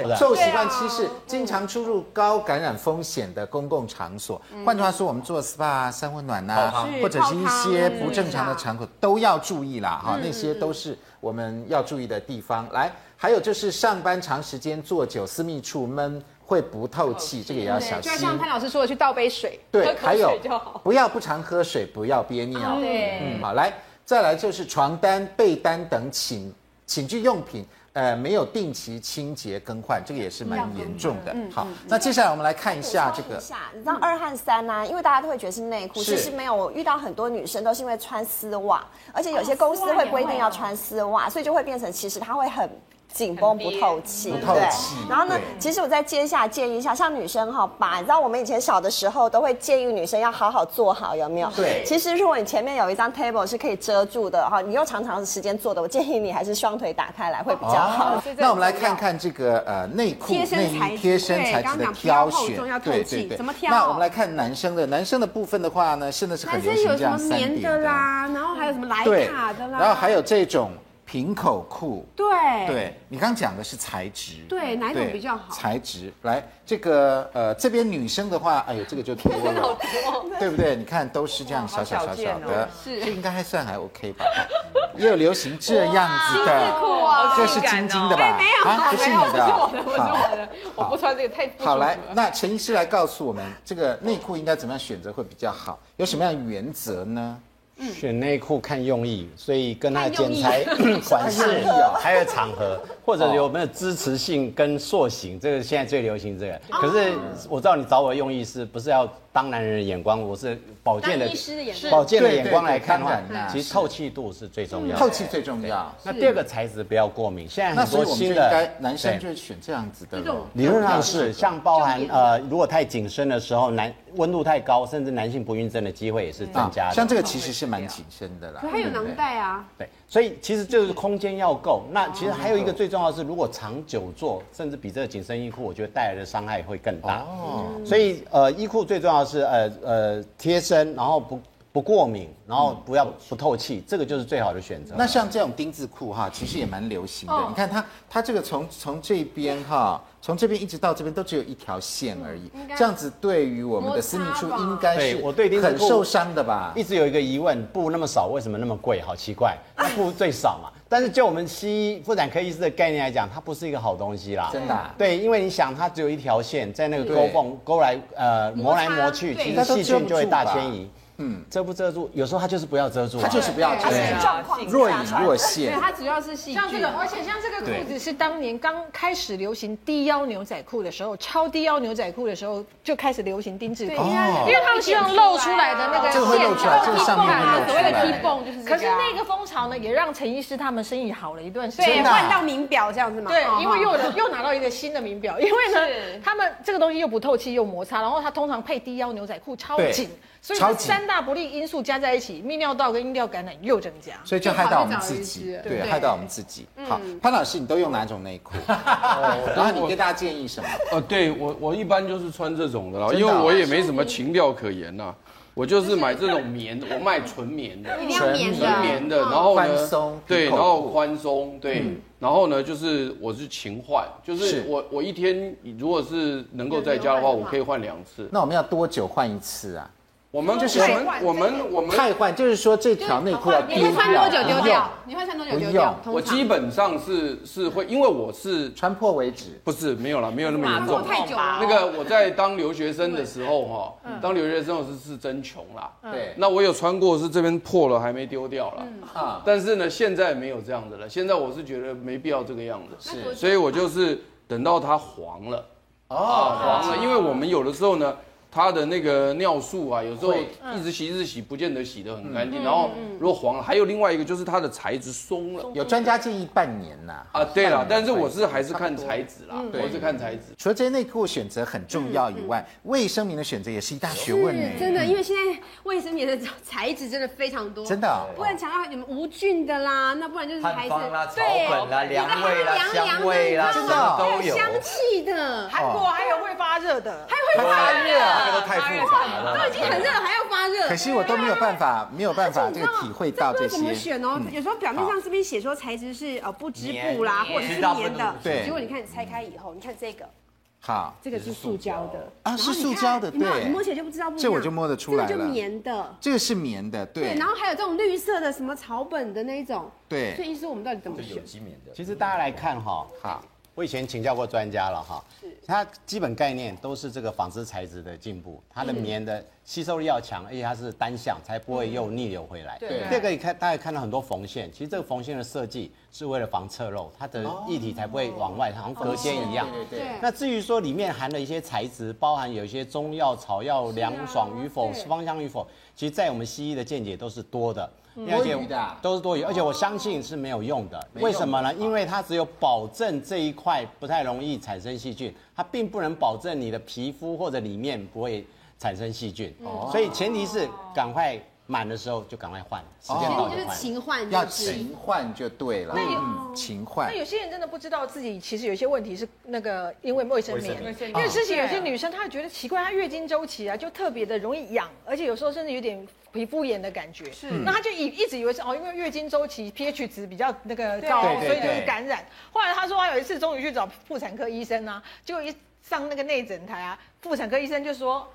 不对？错误习惯七是经常出入高感染风险的公共场所。换句话说，我们做 SPA、三温暖呐，或者是一些不正常。的场所都要注意啦，哈，那些都是我们要注意的地方。来，还有就是上班长时间坐久，私密处闷会不透气，这个也要小心。就像潘老师说的，去倒杯水，对，还有不要不常喝水，不要憋尿。对，嗯，好，来，再来就是床单、被单等寝寝具用品。呃，没有定期清洁更换，这个也是蛮严重的。嗯，好，那接下来我们来看一下这个。你知道二和三呢？因为大家都会觉得是内裤，其实没有。我遇到很多女生都是因为穿丝袜，而且有些公司会规定要穿丝袜，所以就会变成其实它会很。紧绷不透气，对。然后呢，其实我再接下来建议一下，像女生哈，把你知道我们以前小的时候都会建议女生要好好坐好，有没有？对。其实如果你前面有一张 table 是可以遮住的哈，你又长长的时间坐的，我建议你还是双腿打开来会比较好。那我们来看看这个呃内裤内衣贴身材质的挑选，对对对。怎么挑？那我们来看男生的，男生的部分的话呢，现在是很流行这样三点的啦，然后还有什么莱卡的啦，然后还有这种。平口裤，对，对你刚刚讲的是材质，对，哪一种比较好？材质，来这个呃这边女生的话，哎呦这个就多了，对不对？你看都是这样小小小小的，是，这应该还算还 OK 吧？也有流行这样子的，这是晶晶的吧？没有，啊，不是你的，我的，我是我的，我不穿这个太好。来，那陈医师来告诉我们，这个内裤应该怎么样选择会比较好？有什么样的原则呢？选内裤看用意，所以跟他剪裁、款式还有场合，或者有没有支持性跟塑形，这个现在最流行这个。可是我知道你找我的用意是不是要当男人的眼光？我是保健的保健的眼光来看的话，其实透气度是最重要，透气最重要。那第二个材质不要过敏。现在很多新的男生就选这样子的，理论上是像包含呃，如果太紧身的时候，男温度太高，甚至男性不孕症的机会也是增加的。像这个其实是蛮紧身的啦，可还有囊袋啊。对，所以其实就是空间要够。那其实还有一个最重要的是，如果长久坐，甚至比这个紧身衣裤，我觉得带来的伤害会更大。哦，所以呃，衣裤最重要的是呃呃贴身，然后不不过敏，然后不要不透气，这个就是最好的选择。那像这种丁字裤哈，其实也蛮流行的。你看它它这个从从这边哈。从这边一直到这边都只有一条线而已，这样子对于我们的私密处应该是很受伤的吧？一直有一个疑问，布那么少，为什么那么贵？好奇怪，那布最少嘛。但是就我们西医妇产科医师的概念来讲，它不是一个好东西啦。真的？对，因为你想，它只有一条线在那个沟缝勾来呃磨来磨去，其实细菌就会大迁移。嗯，遮不遮住？有时候它就是不要遮住，它就是不要遮住，状况若隐若现。对，它主要是。像这个，而且像这个裤子是当年刚开始流行低腰牛仔裤的时候，超低腰牛仔裤的时候就开始流行丁字裤，因为他们希望露出来的那个线，这个会露出来，这个上面会露出来。所谓的 T 缝就是。可是那个风潮呢，也让陈医师他们生意好了一段时间。对，换到名表这样子嘛。对，因为又又拿到一个新的名表，因为呢，他们这个东西又不透气又摩擦，然后它通常配低腰牛仔裤超紧。所以三大不利因素加在一起，泌尿道跟阴道感染又增加，所以就害到我们自己，对，害到我们自己。好，潘老师，你都用哪种内裤？然后你给大家建议什么？呃，对我我一般就是穿这种的啦，因为我也没什么情调可言呐，我就是买这种棉的，我卖纯棉的，纯棉的，然后呢，对，然后宽松，对，然后呢，就是我是勤换，就是我我一天如果是能够在家的话，我可以换两次。那我们要多久换一次啊？我们就是我们我们我们太换，就是说这条内裤要丢掉，你会穿多久丢掉？你会穿多久丢掉？我基本上是是会，因为我是穿破为止，不是没有了，没有那么严重。太久了。那个我在当留学生的时候哈，当留学生我是是真穷啦。对。那我有穿过是这边破了还没丢掉了啊，但是呢现在没有这样子了，现在我是觉得没必要这个样子，是，所以我就是等到它黄了，哦，黄了，因为我们有的时候呢。它的那个尿素啊，有时候一直洗一直洗，不见得洗得很干净。然后如果黄了，还有另外一个就是它的材质松了。有专家建议半年呐。啊，对了，但是我是还是看材质啦，我是看材质。除了这些内裤选择很重要以外，卫生棉的选择也是一大学问呢。真的，因为现在卫生棉的材质真的非常多。真的。不然强调你们无菌的啦，那不然就是牌子啦、草本啦、凉味啦、香味啦，真的都有。香气的，韩国还有会发热的，还会发热。这个都太复杂了，都已经很热了，还要发热。可惜我都没有办法，没有办法这个体会到这些。怎么选哦？有时候表面上这边写说材质是呃不织布啦，或者是棉的，对。结果你看你拆开以后，你看这个，好，这个是塑胶的啊，是塑胶的，对。你摸起来就不知道不一样。这我就摸得出来了。这个就棉的，这个是棉的，对。对，然后还有这种绿色的什么草本的那一种，对。所以意思我们到底怎么选？其实大家来看哈，好。我以前请教过专家了哈，它基本概念都是这个纺织材质的进步，它的棉的吸收力要强，而且它是单向，才不会又逆流回来。对，第二个你看，大家看到很多缝线，其实这个缝线的设计是为了防侧漏，它的液体才不会往外，好像隔间一样。对对。那至于说里面含的一些材质，包含有一些中药、草药凉爽与否、芳香与否，其实在我们西医的见解都是多的。多余的都是多余，而且我相信是没有用的。为什么呢？因为它只有保证这一块不太容易产生细菌，它并不能保证你的皮肤或者里面不会产生细菌。哦所以前提是赶快满的时候就赶快换，时间到就换。勤换，要勤换就对了。嗯，勤换。那有些人真的不知道自己其实有些问题是那个因为卫生棉，因为之前有些女生她会觉得奇怪，她月经周期啊就特别的容易痒，而且有时候甚至有点。皮肤炎的感觉，是，那他就一一直以为是哦，因为月经周期 pH 值比较那个高，所以就是感染。后来他说他有一次终于去找妇产科医生啊，结果一上那个内诊台啊，妇产科医生就说。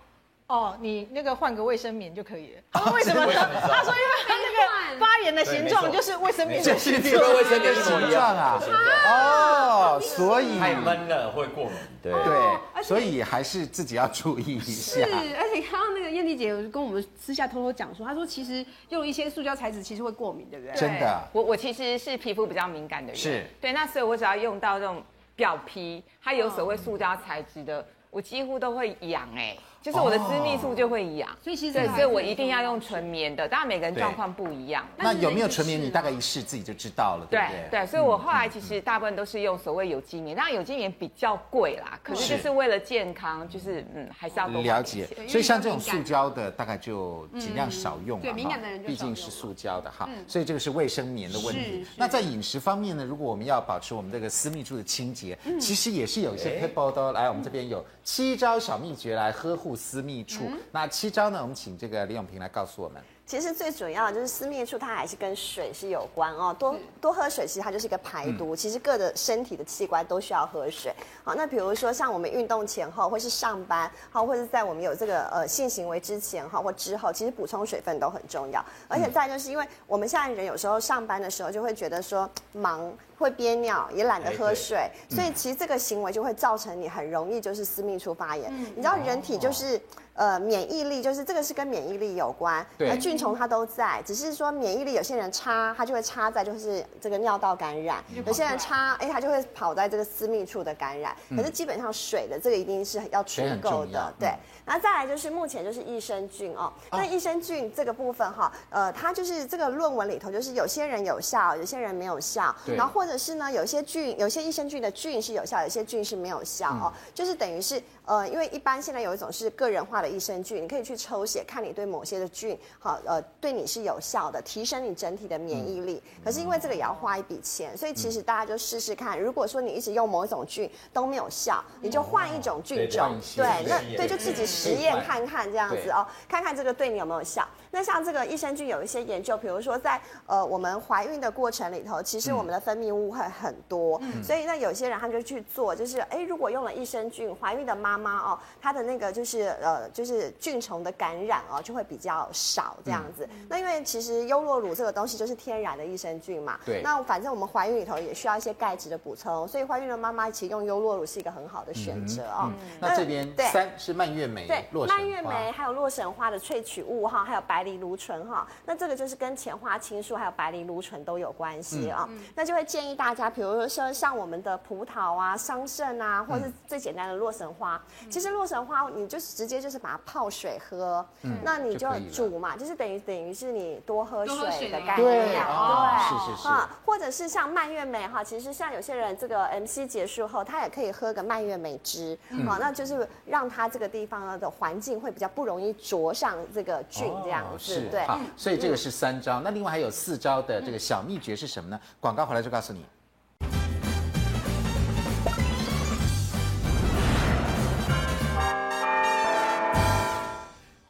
哦，你那个换个卫生棉就可以了。他说为什么呢？他说因为他那个发炎的形状就是卫生棉的形状，卫生棉是一样啊。哦，所以太闷了会过敏。对对，所以还是自己要注意一下。是，而且刚刚那个燕丽姐跟我们私下偷偷讲说，她说其实用一些塑胶材质其实会过敏，对不对？真的。我我其实是皮肤比较敏感的人。是。对，那所以我只要用到这种表皮，它有所谓塑胶材质的，我几乎都会痒哎。就是我的私密处就会痒，所以其实对，所以我一定要用纯棉的。当然每个人状况不一样。那有没有纯棉？你大概一试自己就知道了，对不对？对，所以我后来其实大部分都是用所谓有机棉，当然有机棉比较贵啦，可是就是为了健康，就是嗯还是要多了解。所以像这种塑胶的，大概就尽量少用嘛，哈，毕竟是塑胶的哈。所以这个是卫生棉的问题。那在饮食方面呢，如果我们要保持我们这个私密处的清洁，其实也是有一些 p e b b l e 的。来，我们这边有七招小秘诀来呵护私密处。那七招呢？我们请这个李永平来告诉我们。其实最主要的就是私密处，它还是跟水是有关哦。多多喝水，其实它就是一个排毒。其实各的身体的器官都需要喝水。好，那比如说像我们运动前后，或是上班，好，或者在我们有这个呃性行为之前哈或之后，其实补充水分都很重要。而且再就是因为我们现在人有时候上班的时候就会觉得说忙会憋尿，也懒得喝水，所以其实这个行为就会造成你很容易就是私密处发炎。你知道人体就是。呃，免疫力就是这个是跟免疫力有关，对，菌虫它都在，只是说免疫力有些人差，它就会差在就是这个尿道感染，有些人差，哎，它就会跑在这个私密处的感染。可是基本上水的这个一定是要足够的，对。然后再来就是目前就是益生菌哦，那益生菌这个部分哈，呃，它就是这个论文里头就是有些人有效，有些人没有效，然后或者是呢，有些菌，有些益生菌的菌是有效，有些菌是没有效哦，就是等于是。呃，因为一般现在有一种是个人化的益生菌，你可以去抽血看你对某些的菌，好，呃，对你是有效的，提升你整体的免疫力。嗯、可是因为这个也要花一笔钱，所以其实大家就试试看。如果说你一直用某一种菌都没有效，你就换一种菌种，嗯、对，那对，就自己实验看看这样子哦，看看这个对你有没有效。那像这个益生菌有一些研究，比如说在呃我们怀孕的过程里头，其实我们的分泌物会很多，嗯、所以那有些人他就去做，就是哎，如果用了益生菌，怀孕的妈妈哦，她的那个就是呃就是菌虫的感染哦就会比较少这样子。嗯、那因为其实优酪乳这个东西就是天然的益生菌嘛，对。那反正我们怀孕里头也需要一些钙质的补充，所以怀孕的妈妈其实用优酪乳是一个很好的选择哦。那这边三是蔓越莓，对，蔓越莓还有洛神花的萃取物哈，还有白藜芦醇哈。那这个就是跟前花青素还有白藜芦醇都有关系啊。那就会建议大家，比如说像我们的葡萄啊、桑葚啊，或者是最简单的洛神花，其实洛神花，你就是直接就是把它泡水喝，嗯，那你就煮嘛，就是等于等于是你多喝水的概念，对，对，是是是，啊，或者是像蔓越莓哈，其实像有些人这个 MC 结束后，他也可以喝个蔓越莓汁，好，那就是让他这个地方的环境会比较不容易着上这个菌这样子，对，好，所以这个是三招，那另外还有四招的这个小秘诀是什么呢？广告回来就告诉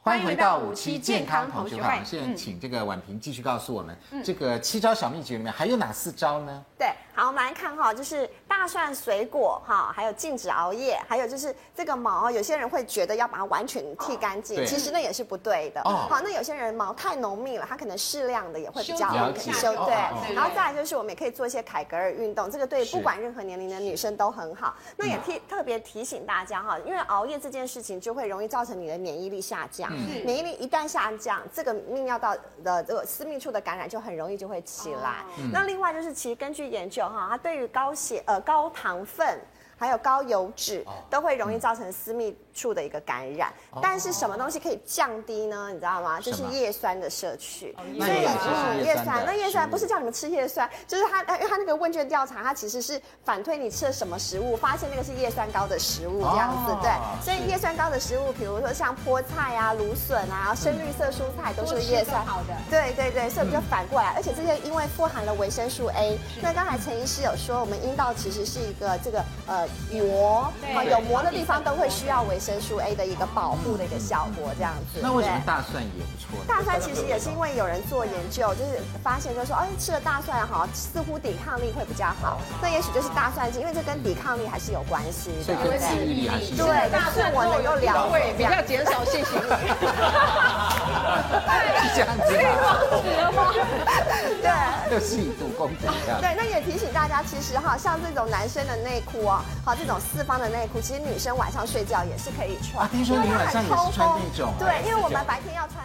欢迎回到五期健康同学会。现在请这个婉萍继续告诉我们，这个七招小秘诀里面还有哪四招呢？对。好，我们来看哈，就是大蒜水果哈，还有禁止熬夜，还有就是这个毛，有些人会觉得要把它完全剃干净，其实那也是不对的。哦，好，那有些人毛太浓密了，他可能适量的也会比较好修。对，然后再来就是我们也可以做一些凯格尔运动，这个对不管任何年龄的女生都很好。那也提特别提醒大家哈，因为熬夜这件事情就会容易造成你的免疫力下降，免疫力一旦下降，这个泌尿道的这个私密处的感染就很容易就会起来。那另外就是其实根据研究。哈，它对于高血呃高糖分，还有高油脂，都会容易造成私密处的一个感染。但是什么东西可以降低呢？你知道吗？就是叶酸的摄取。所以嗯，叶酸，那叶酸不是叫你们吃叶酸，就是它，因为它那个问卷调查，它其实是反推你吃了什么食物，发现那个是叶酸高的食物这样子。对，所以叶酸高的食物，比如说像菠菜啊、芦笋啊、深绿色蔬菜，都是叶酸好的。对对对，所以我们就反过来，而且这些因为富含了维生素 A。那刚才陈医师有说，我们阴道其实是一个这个呃。膜啊，有膜的地方都会需要维生素 A 的一个保护的一个效果，这样子。那为什么大蒜也不错？大蒜其实也是因为有人做研究，就是发现就是说，哎，吃了大蒜哈，似乎抵抗力会比较好。那也许就是大蒜，因为这跟抵抗力还是有关系的，对不对？对，大蒜我能够疗胃，比较减少性行为。是这样子吗？对，这是以毒攻毒。对，那也提醒大家，其实哈，像这种男生的内裤哦，好这种。四方的内裤，其实女生晚上睡觉也是可以穿。啊，听说你晚上也是穿那种。对，因为我们白天要穿。